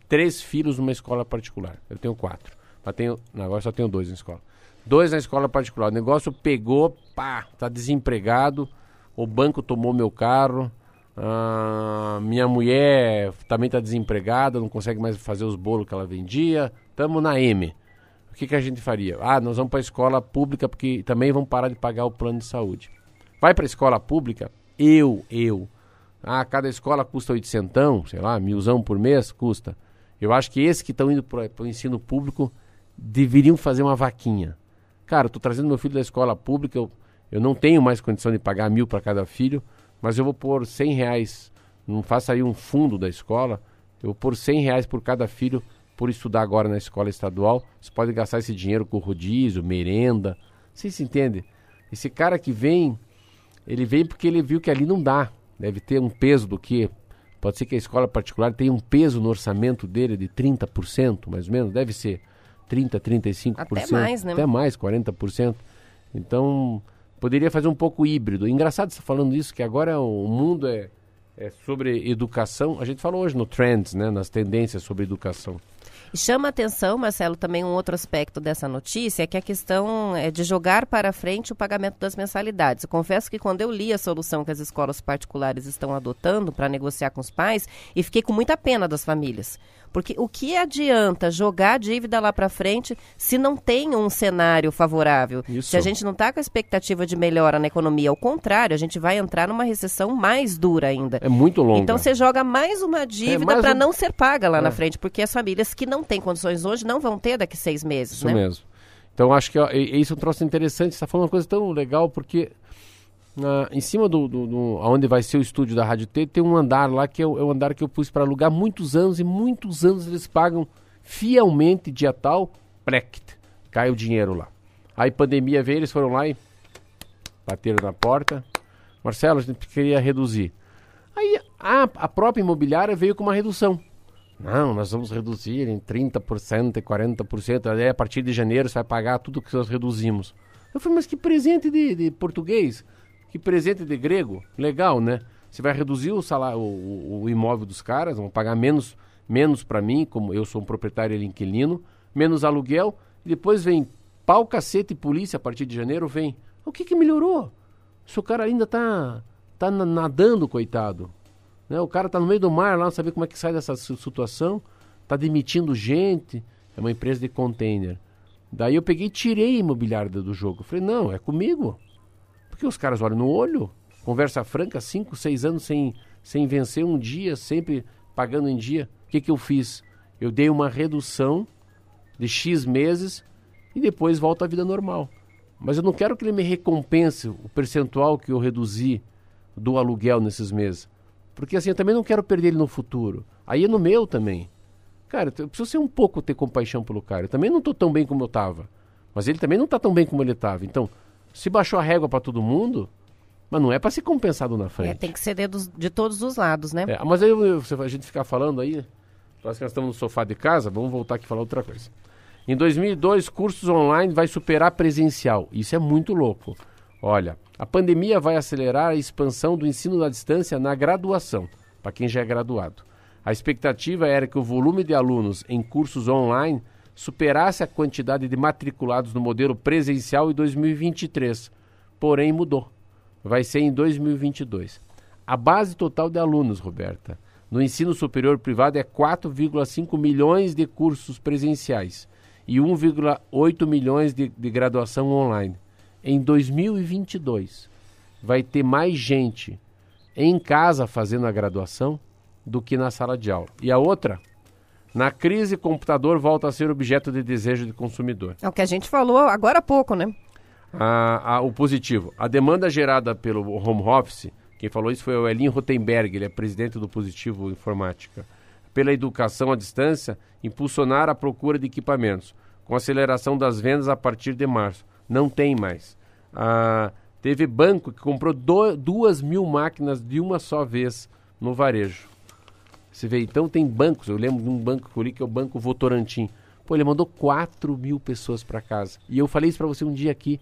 três filhos numa escola particular, eu tenho quatro, mas tenho, agora só tenho dois na escola. Dois na escola particular. O negócio pegou, pá, tá desempregado, o banco tomou meu carro, ah, minha mulher também está desempregada, não consegue mais fazer os bolos que ela vendia. Estamos na M. O que, que a gente faria? Ah, nós vamos para a escola pública porque também vamos parar de pagar o plano de saúde. Vai para a escola pública? Eu, eu. Ah, cada escola custa oitocentão, sei lá, milzão por mês, custa. Eu acho que esses que estão indo para o ensino público deveriam fazer uma vaquinha. Cara, tô trazendo meu filho da escola pública, eu, eu não tenho mais condição de pagar mil para cada filho, mas eu vou pôr 100 reais, não faça aí um fundo da escola, eu vou pôr 100 reais por cada filho por estudar agora na escola estadual. Você pode gastar esse dinheiro com rodízio, merenda. Vocês se entendem? Esse cara que vem, ele vem porque ele viu que ali não dá. Deve ter um peso do que? Pode ser que a escola particular tenha um peso no orçamento dele de 30%, mais ou menos. Deve ser 30%, 35%. Até mais, né? Até mais, 40%. Então, poderia fazer um pouco híbrido. Engraçado você falando isso, que agora o mundo é, é sobre educação. A gente falou hoje no Trends, né, nas tendências sobre educação. E chama a atenção, Marcelo, também um outro aspecto dessa notícia, que é a questão é de jogar para frente o pagamento das mensalidades. Eu confesso que quando eu li a solução que as escolas particulares estão adotando para negociar com os pais, e fiquei com muita pena das famílias. Porque o que adianta jogar a dívida lá para frente se não tem um cenário favorável? Isso. Se a gente não está com a expectativa de melhora na economia, ao contrário, a gente vai entrar numa recessão mais dura ainda. É muito longo. Então você joga mais uma dívida mais para um- não ser paga lá É. na frente, porque as famílias que não têm condições hoje não vão ter daqui seis meses, Isso né? mesmo. Então acho que ó, isso é um troço interessante. Você está falando uma coisa tão legal, porque na- em cima do, do, do- onde vai ser o estúdio da Rádio T, tem um andar lá que é o, é o andar que eu pus para alugar muitos anos, e muitos anos eles pagam fielmente dia tal, prect, cai o dinheiro lá. Aí pandemia veio, eles foram lá e bateram na porta. Marcelo, a gente queria reduzir. Aí A, a própria imobiliária veio com uma redução. Não, nós vamos reduzir em 30% e 40%. Aí a partir de janeiro você vai pagar tudo que nós reduzimos. Eu falei, mas que presente de, de português? Que presente de grego? Legal, né? Você vai reduzir o salário, o, o imóvel dos caras, vão pagar menos, menos para mim, como eu sou um proprietário e inquilino, menos aluguel, e depois vem pau, cacete e polícia a partir de janeiro, vem. O que que melhorou? Se o cara ainda tá, tá nadando, coitado. Né? O cara tá no meio do mar lá, não sabe como é que sai dessa situação, tá demitindo gente, é uma empresa de container. Daí eu peguei e tirei a imobiliária do jogo. falei, não, é comigo. Porque os caras olham no olho, Conversa franca, cinco, seis anos sem, sem vencer um dia, sempre pagando em dia. O que, que eu fiz? Eu dei uma redução de X meses e depois volta à vida normal. Mas eu não quero que ele me recompense o percentual que eu reduzi do aluguel nesses meses. Porque assim, eu também não quero perder ele no futuro. Aí é no meu também. Cara, eu preciso ser um pouco ter compaixão pelo cara. Eu também não estou tão bem como eu estava. Mas ele também não está tão bem como ele estava. Então, se baixou a régua para todo mundo, mas não é para ser compensado na frente. É, tem que ceder dos, de todos os lados, né? É, mas aí eu, a gente ficar falando aí, parece que nós estamos no sofá de casa, vamos voltar aqui e falar outra coisa. Em 2002, cursos online vai superar presencial. Isso é muito louco. Olha, a pandemia vai acelerar a expansão do ensino à distância na graduação, para quem já é graduado. A expectativa era que o volume de alunos em cursos online superasse a quantidade de matriculados no modelo presencial em 2023. Porém, mudou vai ser em 2022. A base total de alunos, Roberta, no ensino superior privado é 4,5 milhões de cursos presenciais e 1,8 milhões de, de graduação online. Em 2022, vai ter mais gente em casa fazendo a graduação do que na sala de aula. E a outra, na crise, computador volta a ser objeto de desejo de consumidor. É o que a gente falou agora há pouco, né? a, a, o positivo. A demanda gerada pelo home office, quem falou isso foi o Elin Rotenberg, ele é presidente do Positivo Informática. Pela educação à distância, impulsionar a procura de equipamentos, com aceleração das vendas a partir de março. Não tem mais. Ah, teve banco que comprou do, duas mil máquinas de uma só vez no varejo. Você vê, então tem bancos, eu lembro de um banco que eu li que é o Banco Votorantim. Pô, ele mandou 4 mil pessoas para casa. E eu falei isso para você um dia aqui.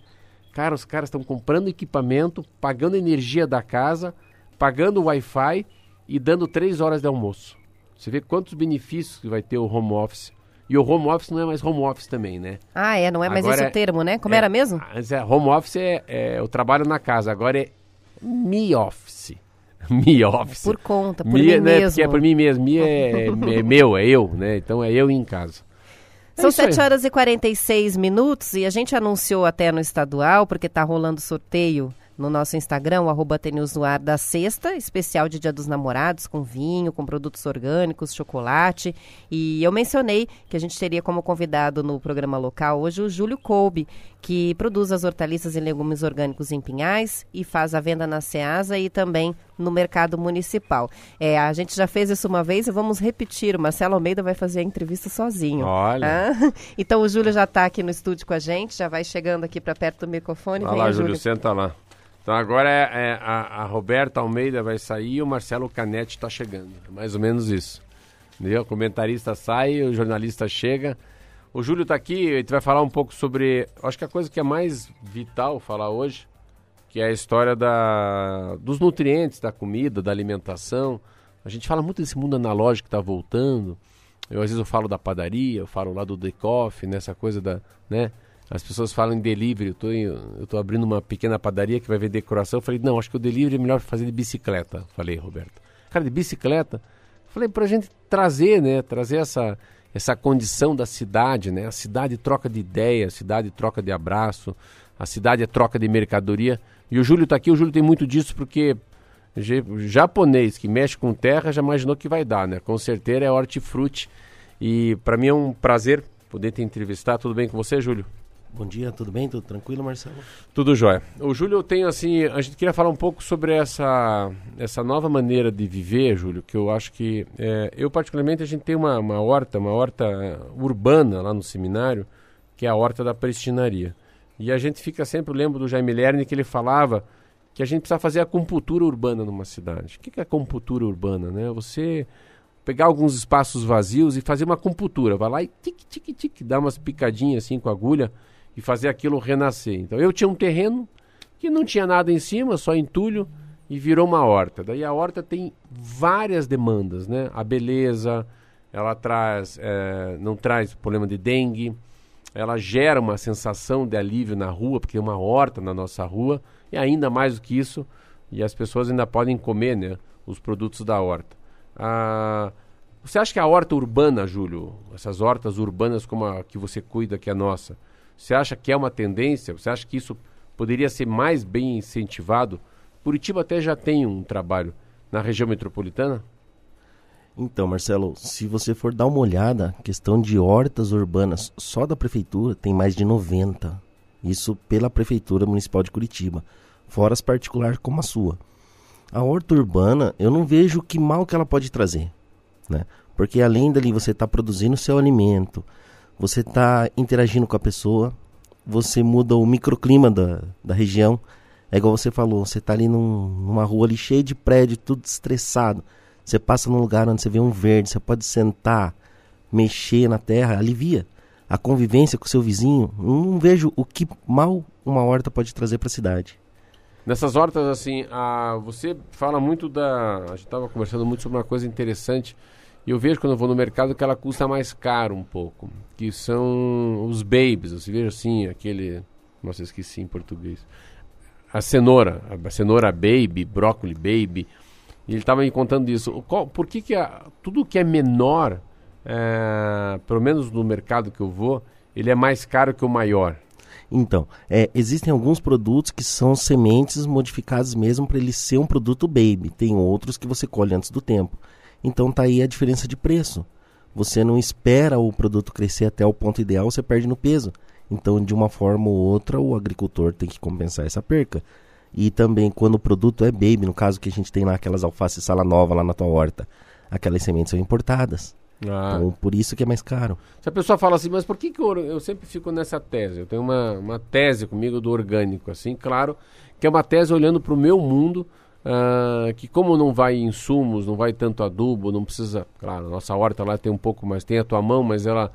Cara, os caras estão comprando equipamento, pagando energia da casa, pagando Wi-Fi e dando três horas de almoço. Você vê quantos benefícios que vai ter o home office. E o home office não é mais home office também, né? Ah, é, não é mais esse é, termo, né? Como é, era mesmo? É, home office é, é o trabalho na casa, agora é me office. Me office. Por conta, por me, mim né, mesmo. Porque é por mim mesmo. Me é, é meu, é eu, né? Então é eu em casa. São é 7 horas e 46 minutos e a gente anunciou até no estadual, porque está rolando sorteio no nosso Instagram, o arroba ar da sexta, especial de Dia dos Namorados, com vinho, com produtos orgânicos, chocolate. E eu mencionei que a gente teria como convidado no programa local hoje o Júlio Kolbe, que produz as hortaliças e legumes orgânicos em Pinhais e faz a venda na Ceasa e também no mercado municipal. É, a gente já fez isso uma vez e vamos repetir. O Marcelo Almeida vai fazer a entrevista sozinho. Olha. Ah, então o Júlio já está aqui no estúdio com a gente, já vai chegando aqui para perto do microfone. Vai lá, Júlio, senta lá. Então agora é, é a, a, Roberta Almeida vai sair e o Marcelo Canetti está chegando. É mais ou menos isso. Entendeu? O comentarista sai, o jornalista chega. O Júlio está aqui, ele vai falar um pouco sobre. Acho que a coisa que é mais vital falar hoje, que é a história da, dos nutrientes, da comida, da alimentação. A gente fala muito desse mundo analógico que está voltando. Eu, às vezes eu falo da padaria, eu falo lá do decoff, nessa coisa da. Né? As pessoas falam em delivery. Eu tô, em, eu tô abrindo uma pequena padaria que vai vender decoração. Eu falei, não, acho que o delivery é melhor fazer de bicicleta. Falei, Roberto. Cara, de bicicleta. Falei, pra gente trazer, né? Trazer essa, essa condição da cidade, né? A cidade troca de ideia, a cidade troca de abraço, a cidade é troca de mercadoria. E o Júlio tá aqui, o Júlio tem muito disso porque japonês que mexe com terra já imaginou que vai dar, né? Com certeza é hortifruti. E para mim é um prazer poder te entrevistar. Tudo bem com você, Júlio? Bom dia, tudo bem? Tudo tranquilo, Marcelo? Tudo jóia. O Júlio, eu tenho assim, a gente queria falar um pouco sobre essa, essa nova maneira de viver, Júlio, que eu acho que, é, eu particularmente, a gente tem uma, uma horta, uma horta urbana lá no seminário, que é a horta da prestinaria. E a gente fica sempre, eu lembro do Jaime Lerner, que ele falava que a gente precisa fazer a compultura urbana numa cidade. O que é a urbana? Né? Você pegar alguns espaços vazios e fazer uma compultura. Vai lá e tic, tic, tic, dar umas picadinhas assim com a agulha e fazer aquilo renascer. Então eu tinha um terreno que não tinha nada em cima, só entulho, e virou uma horta. Daí a horta tem várias demandas, né? A beleza, ela traz, é, não traz problema de dengue, ela gera uma sensação de alívio na rua, porque tem uma horta na nossa rua, e ainda mais do que isso, e as pessoas ainda podem comer né, os produtos da horta. Ah, você acha que a horta urbana, Júlio, essas hortas urbanas como a que você cuida, que é nossa, você acha que é uma tendência? Você acha que isso poderia ser mais bem incentivado? Curitiba até já tem um trabalho na região metropolitana? Então, Marcelo, se você for dar uma olhada, questão de hortas urbanas só da prefeitura tem mais de 90. Isso pela prefeitura municipal de Curitiba, fora as particulares como a sua. A horta urbana, eu não vejo que mal que ela pode trazer, né? Porque além dali você está produzindo seu alimento, você está interagindo com a pessoa, você muda o microclima da, da região. É igual você falou, você está ali num, numa rua ali cheia de prédio, tudo estressado. Você passa num lugar onde você vê um verde, você pode sentar, mexer na terra, alivia a convivência com o seu vizinho. Não vejo o que mal uma horta pode trazer para a cidade. Nessas hortas, assim, a, você fala muito da. A gente estava conversando muito sobre uma coisa interessante. E eu vejo quando eu vou no mercado que ela custa mais caro um pouco. Que são os babies. Você veja assim, aquele. Nossa, esqueci em português. A cenoura. A cenoura baby, brócolis baby. Ele estava me contando isso. Qual, por que, que a, tudo que é menor, é, pelo menos no mercado que eu vou, ele é mais caro que o maior? Então, é, existem alguns produtos que são sementes modificadas mesmo para ele ser um produto baby. Tem outros que você colhe antes do tempo. Então tá aí a diferença de preço. Você não espera o produto crescer até o ponto ideal, você perde no peso. Então, de uma forma ou outra, o agricultor tem que compensar essa perca. E também quando o produto é baby, no caso que a gente tem lá aquelas alfaces sala nova lá na tua horta, aquelas sementes são importadas. Ah. Então, por isso que é mais caro. Se a pessoa fala assim, mas por que, que eu, eu sempre fico nessa tese? Eu tenho uma, uma tese comigo do orgânico, assim, claro, que é uma tese olhando para o meu mundo, uh, que como não vai insumos, não vai tanto adubo, não precisa, claro, a nossa horta lá tem um pouco mais, tem a tua mão, mas ela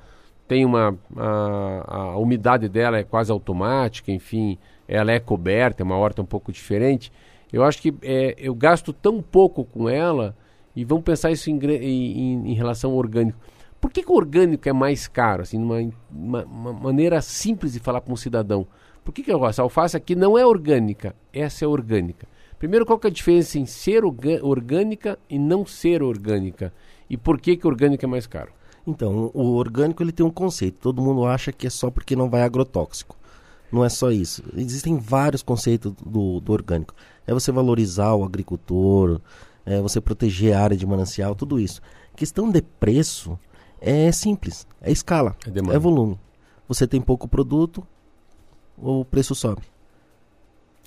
tem uma, a, a umidade dela é quase automática, enfim, ela é coberta, é uma horta um pouco diferente. Eu acho que é, eu gasto tão pouco com ela e vamos pensar isso em, em, em relação ao orgânico. Por que, que, o orgânico é mais caro? Assim, uma, uma, uma maneira simples de falar para um cidadão. Por que, que essa alface aqui não é orgânica? Essa é orgânica. Primeiro, qual que é a diferença em ser orgânica e não ser orgânica? E por que, que orgânica é mais caro? Então, o orgânico ele tem um conceito. Todo mundo acha que é só porque não vai agrotóxico. Não é só isso. Existem vários conceitos do, do orgânico. É você valorizar o agricultor, é você proteger a área de manancial, tudo isso. Questão de preço é simples. É escala, é, é volume. Você tem pouco produto, o preço sobe.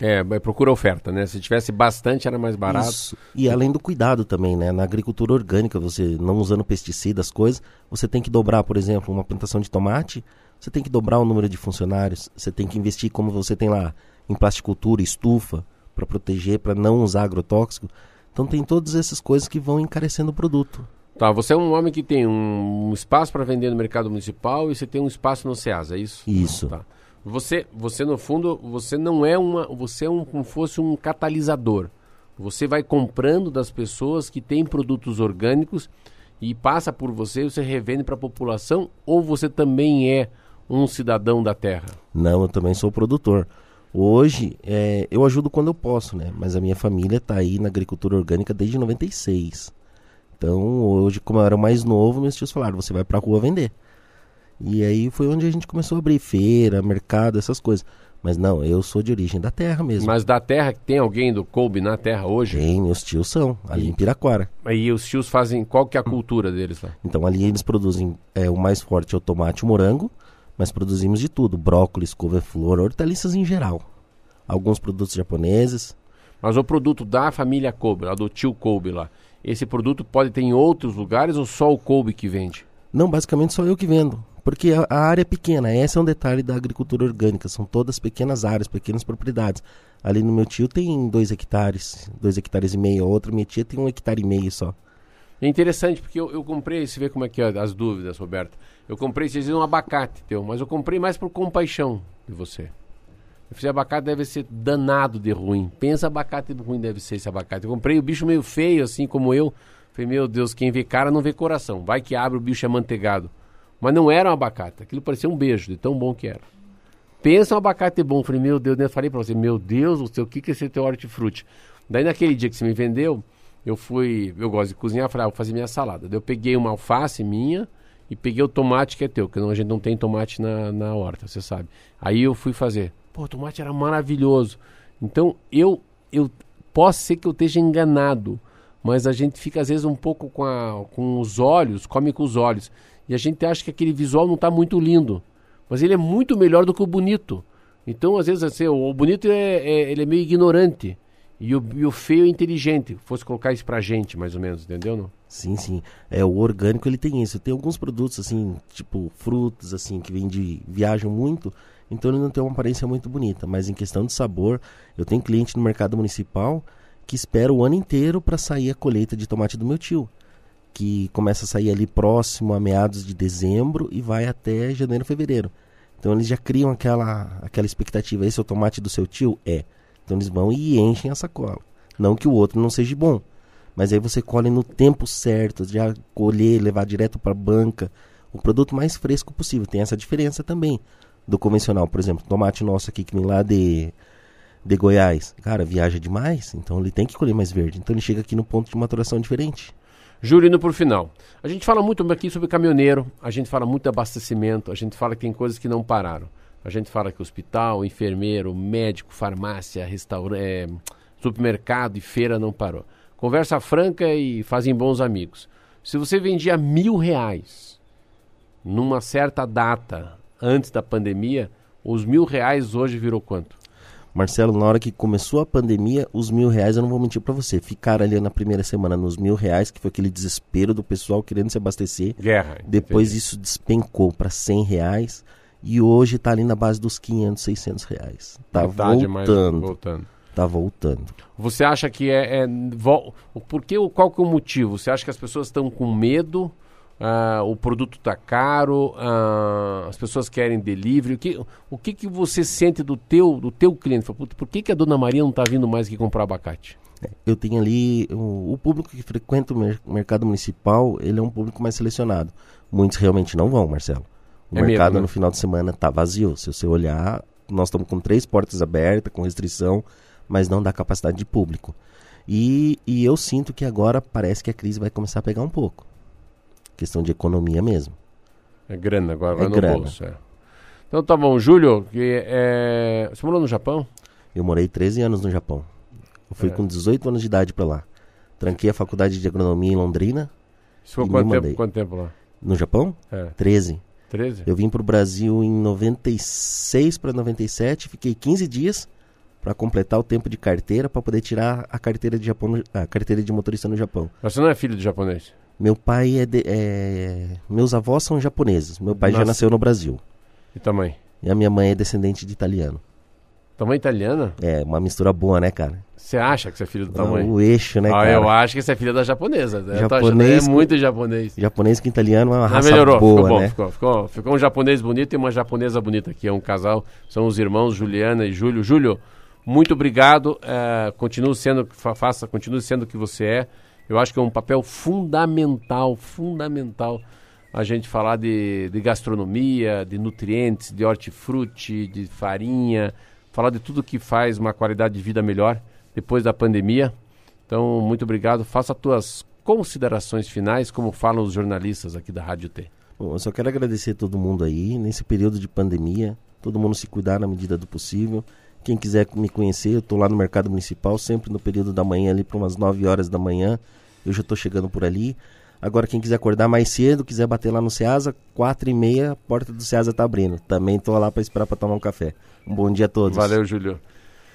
É, procura oferta, né? Se tivesse bastante era mais barato. Isso. E além do cuidado também, né? Na agricultura orgânica, você não usando pesticidas, coisas, você tem que dobrar, por exemplo, uma plantação de tomate, você tem que dobrar o número de funcionários, você tem que investir como você tem lá em plasticultura, estufa, para proteger, para não usar agrotóxico. Então tem todas essas coisas que vão encarecendo o produto. Tá, você é um homem que tem um espaço para vender no mercado municipal e você tem um espaço no SEAS, é isso? Isso. Tá. Você, você no fundo, você não é uma, você é um, como fosse um catalisador. Você vai comprando das pessoas que têm produtos orgânicos e passa por você, você revende para a população ou você também é um cidadão da terra? Não, eu também sou produtor. Hoje, é, eu ajudo quando eu posso, né? Mas a minha família está aí na agricultura orgânica desde 96. Então, hoje, como eu era mais novo, meus tios falaram: você vai para a rua vender. E aí foi onde a gente começou a abrir feira, mercado, essas coisas. Mas não, eu sou de origem da terra mesmo. Mas da terra, tem alguém do Kobe na terra hoje? Tem, meus tios são, ali e, em Piraquara. E os tios fazem, qual que é a cultura deles lá? Então ali eles produzem, é, o mais forte é o tomate e o morango mas produzimos de tudo: brócolis, couve-flor, hortaliças em geral. Alguns produtos japoneses. Mas o produto da família Kobe, lá do tio Kobe lá, esse produto pode ter em outros lugares ou só o Kobe que vende? Não, basicamente só eu que vendo. Porque a, a área é pequena. Esse é um detalhe da agricultura orgânica. São todas pequenas áreas, pequenas propriedades. Ali no meu tio tem dois hectares, dois hectares e meio. A outra minha tia tem um hectare e meio só. É interessante, porque eu, eu comprei, você vê como é que é as dúvidas, Roberto. Eu comprei, vocês dizem um abacate teu, mas eu comprei mais por compaixão de você. Eu abacate deve ser danado de ruim. Pensa abacate ruim deve ser esse abacate. Eu comprei o bicho meio feio, assim como eu. Falei, meu Deus, quem vê cara não vê coração. Vai que abre, o bicho é manteigado. Mas não era um abacate. Aquilo parecia um beijo, de tão bom que era. Pensa um abacate bom. Falei, meu Deus, né? eu falei pra você, meu Deus, o que, que é esse teu hortifruti? Daí naquele dia que você me vendeu, eu fui, eu gosto de cozinhar, falei, ah, vou fazer minha salada. Daí eu peguei uma alface minha e peguei o tomate que é teu, porque a gente não tem tomate na, na horta, você sabe. Aí eu fui fazer. Pô, o tomate era maravilhoso. Então eu, eu posso ser que eu esteja enganado, mas a gente fica às vezes um pouco com, a, com os olhos, come com os olhos. E a gente acha que aquele visual não está muito lindo. Mas ele é muito melhor do que o bonito. Então, às vezes, assim, o bonito é, é ele é meio ignorante. E o, e o feio é inteligente. Fosse colocar isso pra gente, mais ou menos, entendeu? Não? Sim, sim. É, o orgânico ele tem isso. Tem alguns produtos, assim, tipo frutas, assim, que vêm de. viajam muito. Então ele não tem uma aparência muito bonita. Mas em questão de sabor, eu tenho cliente no mercado municipal que espera o ano inteiro para sair a colheita de tomate do meu tio que começa a sair ali próximo a meados de dezembro e vai até janeiro, fevereiro. Então eles já criam aquela, aquela expectativa. Esse é o tomate do seu tio? É. Então eles vão e enchem a sacola. Não que o outro não seja bom. Mas aí você colhe no tempo certo, já colher, levar direto para a banca. O produto mais fresco possível. Tem essa diferença também do convencional. Por exemplo, tomate nosso aqui que vem lá de, de Goiás. Cara, viaja demais, então ele tem que colher mais verde. Então ele chega aqui no ponto de maturação diferente. Júlio, indo por final. A gente fala muito aqui sobre caminhoneiro, a gente fala muito de abastecimento, a gente fala que tem coisas que não pararam. A gente fala que hospital, enfermeiro, médico, farmácia, restaurante, é, supermercado e feira não parou. Conversa franca e fazem bons amigos. Se você vendia mil reais numa certa data antes da pandemia, os mil reais hoje virou quanto? Marcelo, na hora que começou a pandemia, os mil reais, eu não vou mentir para você, ficaram ali na primeira semana nos mil reais, que foi aquele desespero do pessoal querendo se abastecer. Guerra. Depois entendi. isso despencou para cem reais e hoje está ali na base dos 500, 600 reais. Tá Metade voltando. voltando. Tá voltando. Você acha que é, é vo, por que, qual que é o motivo? Você acha que as pessoas estão com medo? Uh, o produto está caro, uh, as pessoas querem delivery. O que, o que, que você sente do teu, do teu cliente? Por que, que a dona Maria não está vindo mais aqui comprar abacate? É, eu tenho ali o, o, público que frequenta o mer mercado municipal, ele é um público mais selecionado. Muitos realmente não vão, Marcelo. O é mercado mesmo, né? no final de semana está vazio. Se você olhar, nós estamos com três portas abertas, com restrição, mas não dá capacidade de público. E, e eu sinto que agora parece que a crise vai começar a pegar um pouco questão de economia mesmo. É grana agora, é vai no grana. bolso. É. Então tá bom, Júlio, que é... você morou no Japão? Eu morei 13 anos no Japão. Eu fui é. com 18 anos de idade para lá. Tranquei a faculdade de agronomia em Londrina. Isso foi quanto tempo, quanto tempo lá? No Japão? É. 13. 13? Eu vim para o Brasil em 96 para 97, fiquei 15 dias para completar o tempo de carteira para poder tirar a carteira de Japão, a carteira de motorista no Japão. Mas você não é filho de japonês? Meu pai é, de, é, Meus avós são japoneses. Meu pai Nossa. já nasceu no Brasil. E tua mãe? E a minha mãe é descendente de italiano. Tua mãe é italiana? É, uma mistura boa, né, cara? Você acha que você é filho do tamanho? O eixo, né, ah, cara? Eu acho que você é filho da japonesa. Japonês é muito japonês. Japonês com italiano é uma raça melhorou, boa, ficou bom, né? Ficou, ficou, ficou um japonês bonito e uma japonesa bonita aqui. É um casal, são os irmãos Juliana e Júlio. Júlio, muito obrigado. É, continue sendo, faça, continue sendo o que você é. Eu acho que é um papel fundamental, fundamental a gente falar de, de gastronomia, de nutrientes, de hortifruti, de farinha, falar de tudo que faz uma qualidade de vida melhor depois da pandemia. Então, muito obrigado. Faça as tuas considerações finais, como falam os jornalistas aqui da Rádio T. Bom, eu só quero agradecer a todo mundo aí, nesse período de pandemia, todo mundo se cuidar na medida do possível. Quem quiser me conhecer, eu estou lá no Mercado Municipal, sempre no período da manhã, ali para umas 9 horas da manhã. Eu já estou chegando por ali. Agora, quem quiser acordar mais cedo, quiser bater lá no Ceasa, quatro e meia, a porta do Ceasa está abrindo. Também estou lá para esperar para tomar um café. Um bom dia a todos. Valeu, Júlio.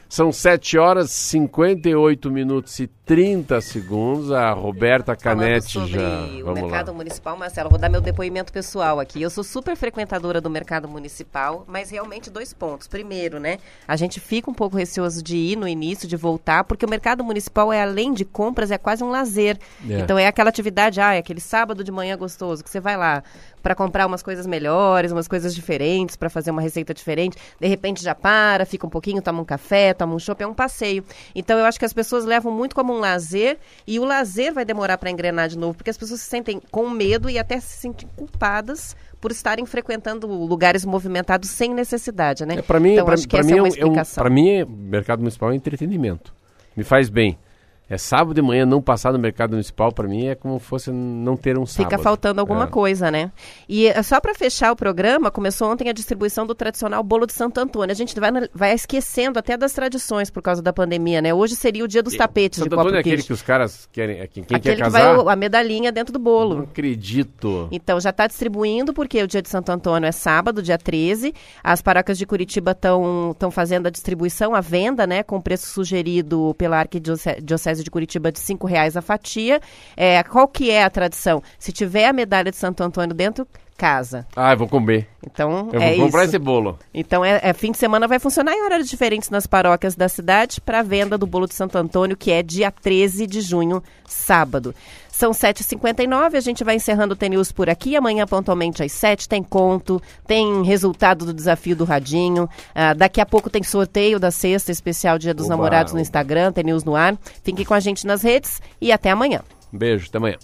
São 7 horas 58 minutos e 30 segundos. A Roberta Canetti Falando sobre já. o Vamos mercado lá. municipal, Marcelo, vou dar meu depoimento pessoal aqui. Eu sou super frequentadora do mercado municipal, mas realmente dois pontos. Primeiro, né, a gente fica um pouco receoso de ir no início, de voltar, porque o mercado municipal é além de compras, é quase um lazer. É. Então é aquela atividade, ah, é aquele sábado de manhã gostoso que você vai lá para comprar umas coisas melhores, umas coisas diferentes, para fazer uma receita diferente. De repente já para, fica um pouquinho, toma um café, toma um chopp, é um passeio. Então eu acho que as pessoas levam muito como um lazer e o lazer vai demorar para engrenar de novo, porque as pessoas se sentem com medo e até se sentem culpadas por estarem frequentando lugares movimentados sem necessidade, né? É, para mim, então, essa mim é uma é é explicação. pra mim, mercado municipal é entretenimento. Me faz bem. É sábado de manhã não passar no mercado municipal, para mim, é como fosse não ter um sábado. Fica faltando alguma É. coisa, né? E eh, só para fechar o programa, começou ontem a distribuição do tradicional bolo de Santo Antônio. A gente vai, vai esquecendo até das tradições por causa da pandemia, né? Hoje seria o dia dos tapetes Santo de Antônio é aquele que os caras querem. é Quem, quem Aquele quer que vai casar. a medalhinha dentro do bolo. Não acredito. Então, já está distribuindo, porque o dia de Santo Antônio é sábado, dia 13. As paróquias de Curitiba estão fazendo a distribuição, a venda, né, com preço sugerido pela Arquidiocese de Curitiba de 5 reais a fatia. É, qual que é a tradição? Se tiver a medalha de Santo Antônio dentro, casa. Ah, eu vou comer. Então, Eu é vou comprar isso. esse bolo. Então, é, é fim de semana vai funcionar em horários diferentes nas paróquias da cidade para a venda do bolo de Santo Antônio, que é dia 13 de junho, sábado. São 7h59, a gente vai encerrando o TNews por aqui. Amanhã, pontualmente às 7 tem conto, tem resultado do desafio do Radinho. Ah, daqui a pouco tem sorteio da sexta especial Dia dos Oba, Namorados no. Instagram, TNews no ar. Fiquem com a gente nas redes e até amanhã. Beijo, até amanhã.